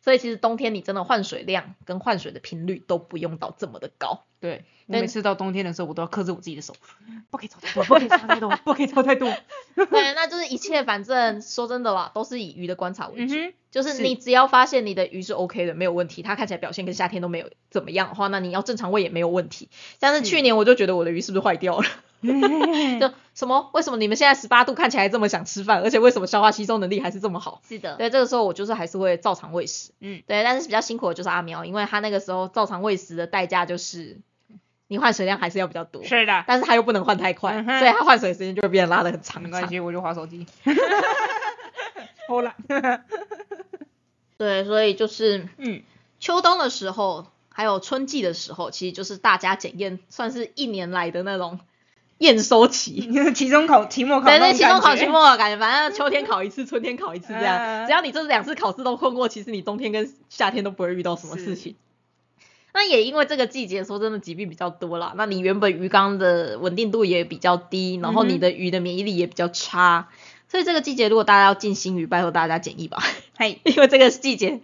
所以其实冬天你真的换水量跟换水的频率都不用到这么的高。
对，我每次到冬天的时候，我都要克制我自己的手，不可以抽太多，不可以抽太多，不可以抽太多。
对，那就是一切反正说真的啦，都是以鱼的观察为主。
嗯，
就是
是
你只要发现你的鱼是 OK 的，没有问题，它看起来表现跟夏天都没有怎么样的话，那你要正常喂也没有问题。但是
是
去年我就觉得我的鱼是不是坏掉了？就什么？为什么你们现在十八度看起来这么想吃饭，而且为什么消化吸收能力还是这么好？
是的，
对，这个时候我就是还是会照常喂食。
嗯，
对，但是比较辛苦的就是阿苗，因为他那个时候照常喂食的代价就是你换水量还是要比较多，
是的，
但是他又不能换太快，
嗯
所以他换水时间就会变得拉得很长。
没关系，我就划手机。偷懒，
对，所以就是
嗯，
秋冬的时候，还有春季的时候，其实就是大家检验算是一年来的那种验收期。
期中考、期末考
对对，期中考、期末考感觉，反正秋天考一次，春天考一次这样。
嗯
只要你这两次考试都混过，其实你冬天跟夏天都不会遇到什么事情。那也因为这个季节，说真的疾病比较多啦。那你原本鱼缸的稳定度也比较低，然后你的鱼的免疫力也比较差，所以这个季节如果大家要进新鱼，拜托大家检疫吧，
嘿，
因为这个季节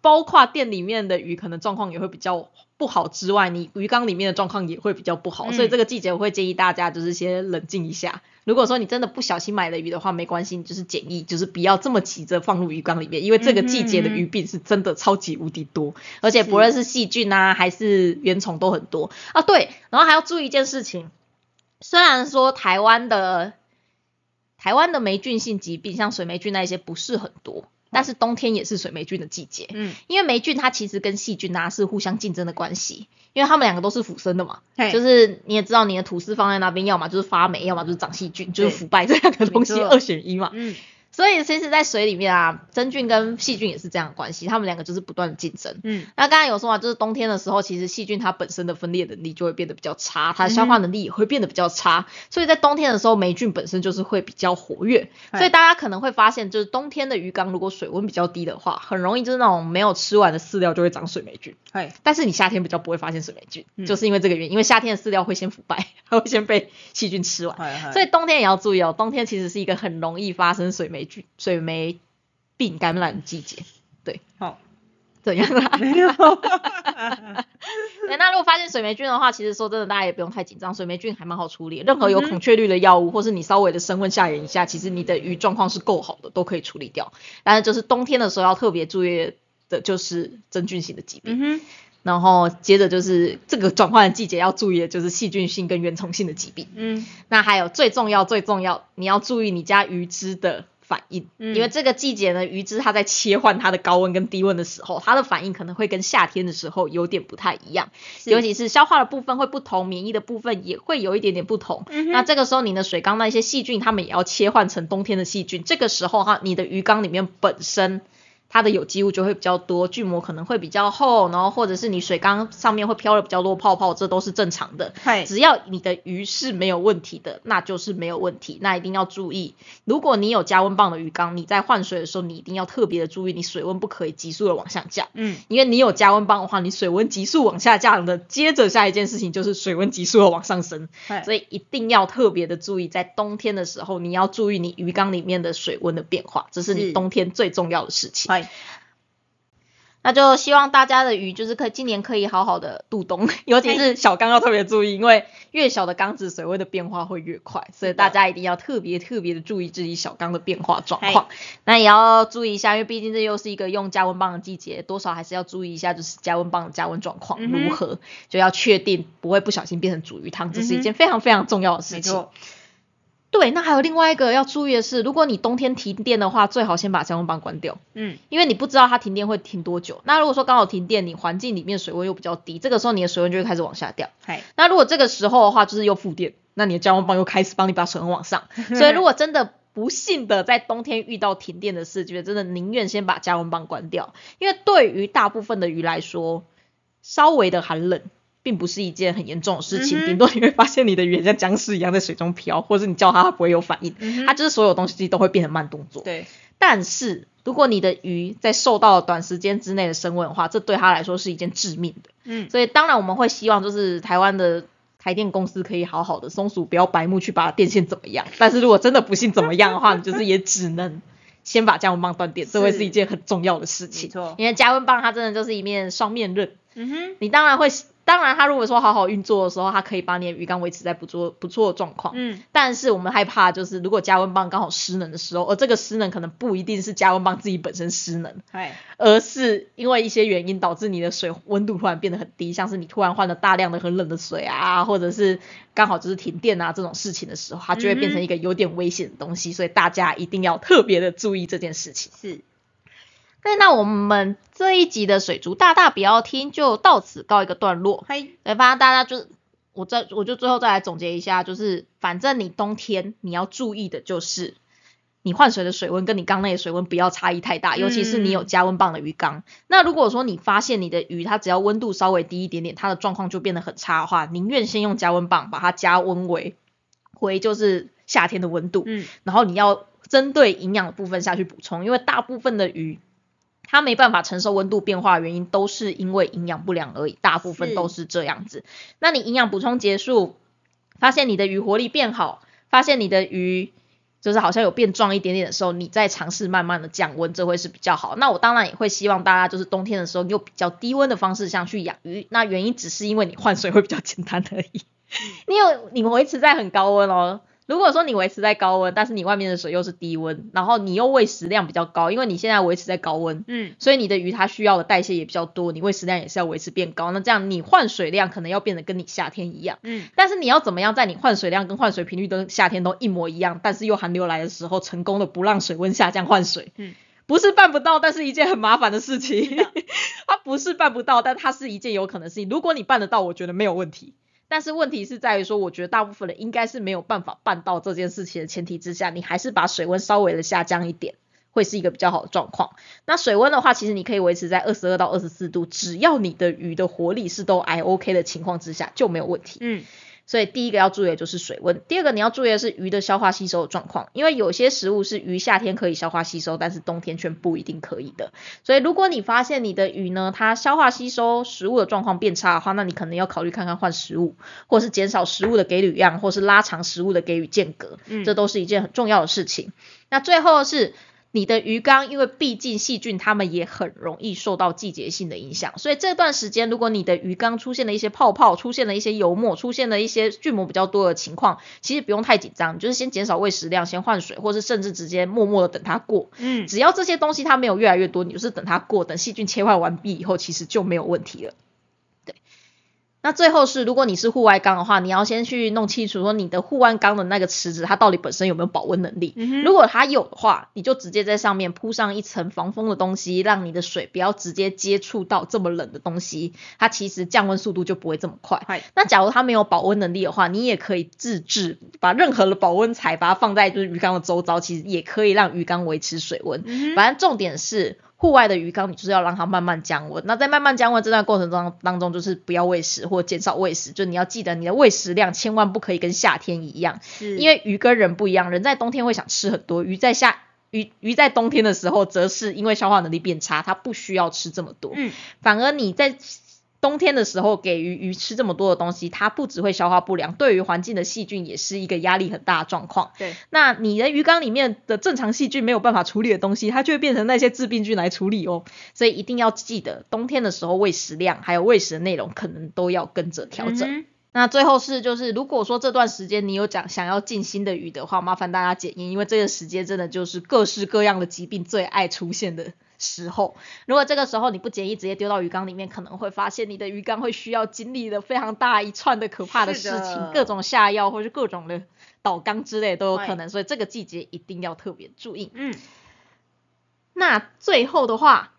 包括店里面的鱼可能状况也会比较不好之外，你鱼缸里面的状况也会比较不好，所以
嗯
这个季节我会建议大家就是先冷静一下。如果说你真的不小心买了鱼的话，没关系，你就是检疫，就是不要这么急着放入鱼缸里面，因为这个季节的鱼病是真的超级无敌多，而且不论是细菌啊还是原虫都很多啊。对，然后还要注意一件事情，虽然说台湾的台湾的霉菌性疾病，像水霉菌那一些不是很多，但是冬天也是水霉菌的季节。
嗯，
因为霉菌它其实跟细菌啊是互相竞争的关系，因为它们两个都是腐生的嘛。
嘿
就是你也知道，你的吐司放在那边，要么就是发霉，要么就是长细菌，就是腐败这两个东西二选一嘛。
嗯，
所以其实，在水里面啊，真菌跟细菌也是这样的关系，它们两个就是不断的竞争。
嗯，
那刚才有说啊，就是冬天的时候，其实细菌它本身的分裂能力就会变得比较差，它的消化能力也会变得比较差，所以在冬天的时候，霉菌本身就是会比较活跃。所以大家可能会发现，就是冬天的鱼缸如果水温比较低的话，很容易就是那种没有吃完的饲料就会长水霉菌。
哎，
但是你夏天比较不会发现水霉菌，
嗯
就是因为这个原因，因为夏天的饲料会先腐败，它 会先被细菌吃完。所以冬天也要注意哦，冬天其实是一个很容易发生水霉菌、水霉病感染的季节。对，
好，
怎样啦？
没有，
对，那如果发现水霉菌的话，其实说真的，大家也不用太紧张，水霉菌还蛮好处理。任何有孔雀绿的药物，或是你稍微的升温下盐一下，其实你的鱼状况是够好的，都可以处理掉。但是就是冬天的时候要特别注意的就是真菌性的疾病，然后接着就是这个转换的季节要注意的就是细菌性跟原虫性的疾病。
嗯，
那还有最重要最重要，你要注意你家鱼只的反应，
嗯
因为这个季节呢，鱼只它在切换它的高温跟低温的时候，它的反应可能会跟夏天的时候有点不太一样，尤其是消化的部分会不同，免疫的部分也会有一点点不同。
嗯
那这个时候你的水缸那些细菌，它们也要切换成冬天的细菌，这个时候哈，你的鱼缸里面本身。它的有机物就会比较多，菌膜可能会比较厚，然后或者是你水缸上面会飘了比较多泡泡，这都是正常的。
嘿，
只要你的鱼是没有问题的，那就是没有问题。那一定要注意，如果你有加温棒的鱼缸，你在换水的时候，你一定要特别的注意，你水温不可以急速的往下降。
嗯，
因为你有加温棒的话，你水温急速往下降的，接着下一件事情就是水温急速的往上升，
嘿，
所以一定要特别的注意，在冬天的时候，你要注意你鱼缸里面的水温的变化，这是你冬天最重要的事情。
嘿，
那就希望大家的鱼就是可以今年可以好好的度冬，尤其是小缸要特别注意，因为越小的缸子水位的变化会越快，所以大家一定要特别特别的注意自己小缸的变化状况。那也要注意一下，因为毕竟这又是一个用加温棒的季节，多少还是要注意一下，就是加温棒的加温状况如何，就要确定不会不小心变成煮鱼汤，这是一件非常非常重要的事情。对，那还有另外一个要注意的是，如果你冬天停电的话，最好先把加温棒关掉。
嗯，
因为你不知道它停电会停多久。那如果说刚好停电，你环境里面水温又比较低，这个时候你的水温就会开始往下掉。
嘿，
那如果这个时候的话，就是又复电，那你的加温棒又开始帮你把水温往上。所以如果真的不幸的在冬天遇到停电的事，觉得真的宁愿先把加温棒关掉，因为对于大部分的鱼来说，稍微的寒冷。并不是一件很严重的事情，顶多你会发现你的鱼很像僵尸一样在水中飘，或者你叫它它不会有反应，它就是所有东西都会变成慢动作。
对，
但是如果你的鱼在受到短时间之内的升温的话，这对它来说是一件致命的。
嗯，
所以当然我们会希望就是台湾的台电公司可以好好的松鼠不要白目去把电线怎么样。但是如果真的不幸怎么样的话，你就是也只能先把加温棒断电，这会是一件很重要的事情。
没错
因为加温棒它真的就是一面双面刃，
嗯哼，
你当然会。当然，它如果说好好运作的时候，它可以把你的鱼缸维持在不错不错的状况。
嗯，
但是我们害怕就是如果加温棒刚好失能的时候，而这个失能可能不一定是加温棒自己本身失能，
嘿，
而是因为一些原因导致你的水温度突然变得很低，像是你突然换了大量的很冷的水啊，或者是刚好就是停电啊这种事情的时候，它就会变成一个有点危险的东西，所以大家一定要特别的注意这件事情。
是，
对，那我们这一集的水族大大不要听就到此告一个段落。
嘿，
对，反正大家就我再我就最后再来总结一下，就是反正你冬天你要注意的就是。你换水的水温跟你缸内的水温不要差异太大，尤其是你有加温棒的鱼缸。那如果说你发现你的鱼它只要温度稍微低一点点，它的状况就变得很差的话，宁愿先用加温棒把它加温为回就是夏天的温度，
嗯，
然后你要针对营养的部分下去补充，因为大部分的鱼它没办法承受温度变化的原因都是因为营养不良而已，大部分都是这样子。那你营养补充结束，发现你的鱼活力变好，发现你的鱼。就是好像有变壮一点点的时候，你再尝试慢慢的降温，这会是比较好。那我当然也会希望大家就是冬天的时候用比较低温的方式上去养鱼，那原因只是因为你换水会比较简单而已。你有你维持在很高温哦。如果说你维持在高温，但是你外面的水又是低温，然后你又喂食量比较高，因为你现在维持在高温，
嗯，
所以你的鱼它需要的代谢也比较多，你喂食量也是要维持变高。那这样你换水量可能要变得跟你夏天一样，
嗯，
但是你要怎么样在你换水量跟换水频率跟夏天都一模一样，但是又寒流来的时候成功的不让水温下降换水，
嗯，
不是办不到，但是一件很麻烦的事情。它不是办不到，但它是一件有可能事情。如果你办得到，我觉得没有问题。但是问题是在于说，我觉得大部分人应该是没有办法办到这件事情的前提之下，你还是把水温稍微的下降一点，会是一个比较好的状况。那水温的话，其实你可以维持在二十二到二十四度，只要你的鱼的活力是都还 OK 的情况之下，就没有问题。
嗯。
所以第一个要注意的就是水温，第二个你要注意的是鱼的消化吸收的状况，因为有些食物是鱼夏天可以消化吸收，但是冬天却不一定可以的。所以如果你发现你的鱼呢，它消化吸收食物的状况变差的话，那你可能要考虑看看换食物，或是减少食物的给予量，或是拉长食物的给予间隔，这都是一件很重要的事情。那最后是。你的鱼缸，因为毕竟细菌它们也很容易受到季节性的影响，所以这段时间如果你的鱼缸出现了一些泡泡，出现了一些油墨，出现了一些菌膜比较多的情况，其实不用太紧张，就是先减少喂食量，先换水，或是甚至直接默默的等它过。
嗯，
只要这些东西它没有越来越多，你就是等它过，等细菌切换完毕以后，其实就没有问题了。那最后是，如果你是户外缸的话，你要先去弄清楚说你的户外缸的那个池子，它到底本身有没有保温能力。如果它有的话，你就直接在上面铺上一层防风的东西，让你的水不要直接接触到这么冷的东西，它其实降温速度就不会这么快。那假如它没有保温能力的话，你也可以自制，把任何的保温材把它放在就是鱼缸的周遭，其实也可以让鱼缸维持水温。反正重点是。户外的鱼缸，你就是要让它慢慢降温。那在慢慢降温这段过程中当中，就是不要喂食或减少喂食。就你要记得，你的喂食量千万不可以跟夏天一样，因为鱼跟人不一样，人在冬天会想吃很多，鱼在夏鱼鱼在冬天的时候，则是因为消化能力变差，它不需要吃这么多。
嗯，
反而你在。冬天的时候给鱼鱼吃这么多的东西，它不只会消化不良，对于环境的细菌也是一个压力很大的状况。
对，
那你的鱼缸里面的正常细菌没有办法处理的东西，它就会变成那些致病菌来处理哦。所以一定要记得，冬天的时候喂食量还有喂食的内容可能都要跟着调整。那最后是就是，如果说这段时间你有讲想要进新的鱼的话，麻烦大家检验，因为这个时间真的就是各式各样的疾病最爱出现的。时候，如果这个时候你不建议直接丢到鱼缸里面，可能会发现你的鱼缸会需要经历的非常大一串的可怕的事情，各种下药或是各种的倒缸之类都有可能，所以这个季节一定要特别注意。
嗯，
那最后的话，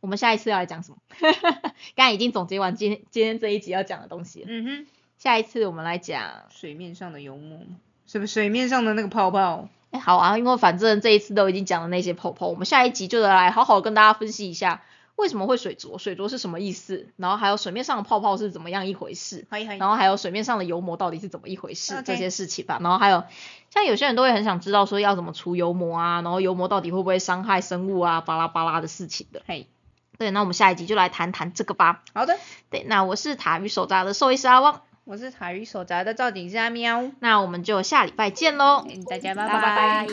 我们下一次要来讲什么？刚才已经总结完今天今天这一集要讲的东西了。
嗯哼，
下一次我们来讲
水面上的油墨，是不是水面上的那个泡泡？
哎，好啊，因为反正这一次都已经讲了那些泡泡，我们下一集就来好好跟大家分析一下为什么会水浊，水浊是什么意思，然后还有水面上的泡泡是怎么样一回事，然后还有水面上的油膜到底是怎么一回事这些事情吧。然后还有像有些人都会很想知道说要怎么除油膜啊，然后油膜到底会不会伤害生物啊，巴拉巴拉的事情的。
嘿，
对，那我们下一集就来谈谈这个吧。
好的，
对，那我是塔鱼手札的兽医师阿旺。
我是塔鱼手札的赵景虾喵，
那我们就下礼拜见喽，
大家拜拜。